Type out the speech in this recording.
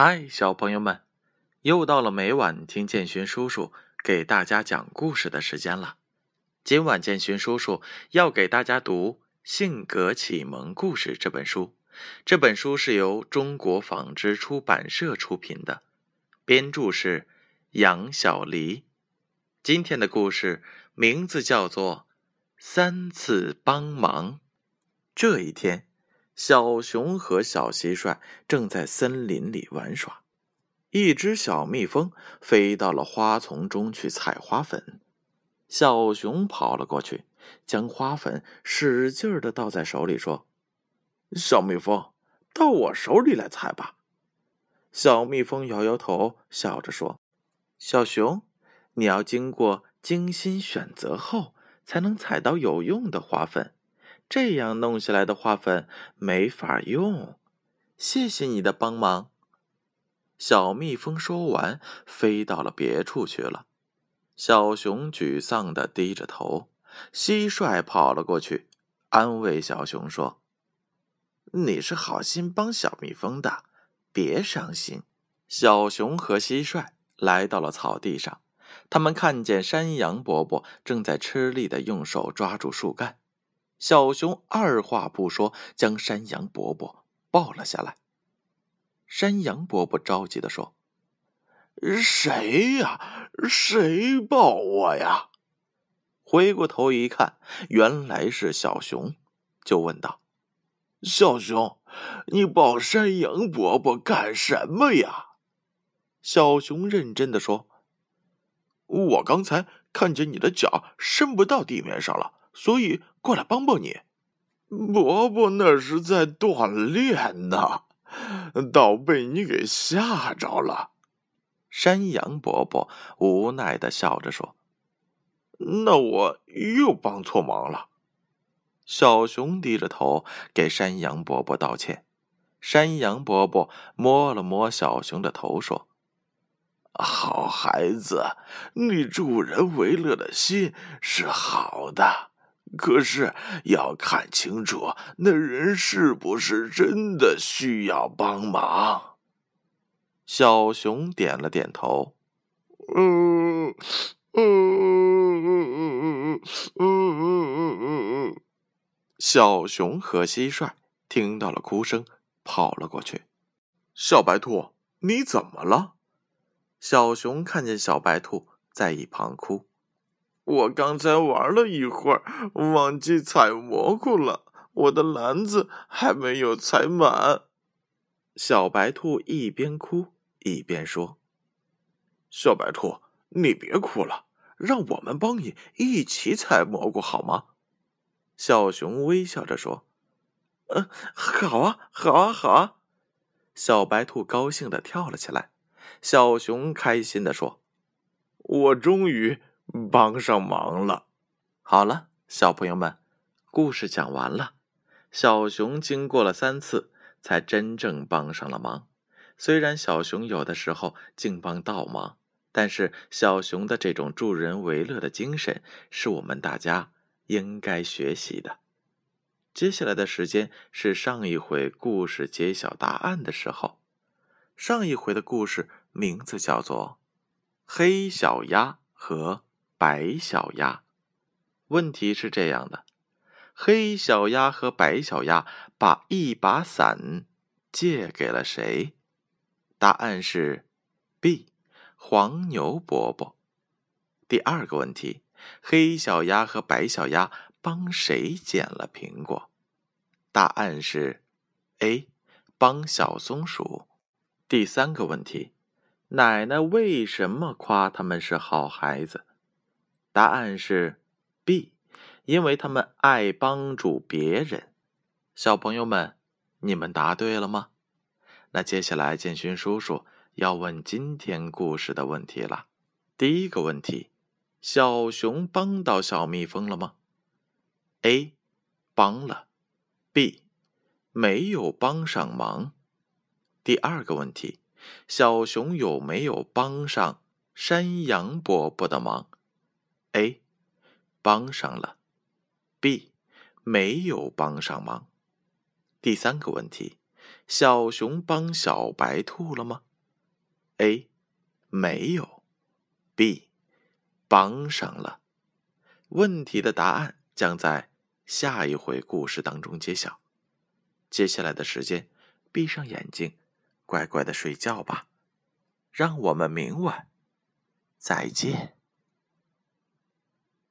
嗨，小朋友们，又到了每晚听建勋叔叔给大家讲故事的时间了。今晚建勋叔叔要给大家读《性格启蒙故事》这本书。这本书是由中国纺织出版社出品的，编著是杨小黎。今天的故事名字叫做《三次帮忙》。这一天。小熊和小蟋蟀正在森林里玩耍，一只小蜜蜂飞到了花丛中去采花粉。小熊跑了过去，将花粉使劲的倒在手里，说：“小蜜蜂，到我手里来采吧。”小蜜蜂摇摇头，笑着说：“小熊，你要经过精心选择后，才能采到有用的花粉。”这样弄下来的花粉没法用，谢谢你的帮忙。小蜜蜂说完，飞到了别处去了。小熊沮丧的低着头。蟋蟀跑了过去，安慰小熊说：“你是好心帮小蜜蜂的，别伤心。”小熊和蟋蟀来到了草地上，他们看见山羊伯伯正在吃力的用手抓住树干。小熊二话不说，将山羊伯伯抱了下来。山羊伯伯着急的说：“谁呀？谁抱我呀？”回过头一看，原来是小熊，就问道：“小熊，你抱山羊伯伯干什么呀？”小熊认真的说：“我刚才看见你的脚伸不到地面上了。”所以过来帮帮你，伯伯那是在锻炼呢，倒被你给吓着了。山羊伯伯无奈的笑着说：“那我又帮错忙了。”小熊低着头给山羊伯伯道歉。山羊伯伯摸了摸小熊的头说：“好孩子，你助人为乐的心是好的。”可是要看清楚那人是不是真的需要帮忙。小熊点了点头，嗯嗯嗯嗯嗯嗯嗯嗯。小熊和蟋蟀听到了哭声，跑了过去。小白兔，你怎么了？小熊看见小白兔在一旁哭，我刚才玩了一会儿，忘记采蘑菇了，我的篮子还没有采满。小白兔一边哭一边说：“小白兔，你别哭了，让我们帮你一起采蘑菇好吗？”小熊微笑着说：“嗯，好啊，好啊，好啊！”小白兔高兴的跳了起来。小熊开心的说：“我终于……”帮上忙了。好了，小朋友们，故事讲完了。小熊经过了三次，才真正帮上了忙。虽然小熊有的时候净帮倒忙，但是小熊的这种助人为乐的精神，是我们大家应该学习的。接下来的时间是上一回故事揭晓答案的时候。上一回的故事名字叫做《黑小鸭和》。白小鸭，问题是这样的：黑小鸭和白小鸭把一把伞借给了谁？答案是 B，黄牛伯伯。第二个问题：黑小鸭和白小鸭帮谁捡了苹果？答案是 A，帮小松鼠。第三个问题：奶奶为什么夸他们是好孩子？答案是 B，因为他们爱帮助别人。小朋友们，你们答对了吗？那接下来建勋叔叔要问今天故事的问题了。第一个问题：小熊帮到小蜜蜂了吗？A，帮了。B，没有帮上忙。第二个问题：小熊有没有帮上山羊伯伯的忙？A，帮上了。B，没有帮上忙。第三个问题，小熊帮小白兔了吗？A. 没有。B. 帮上了。问题的答案将在下一回故事当中揭晓。接下来的时间，闭上眼睛，乖乖的睡觉吧。让我们明晚再见。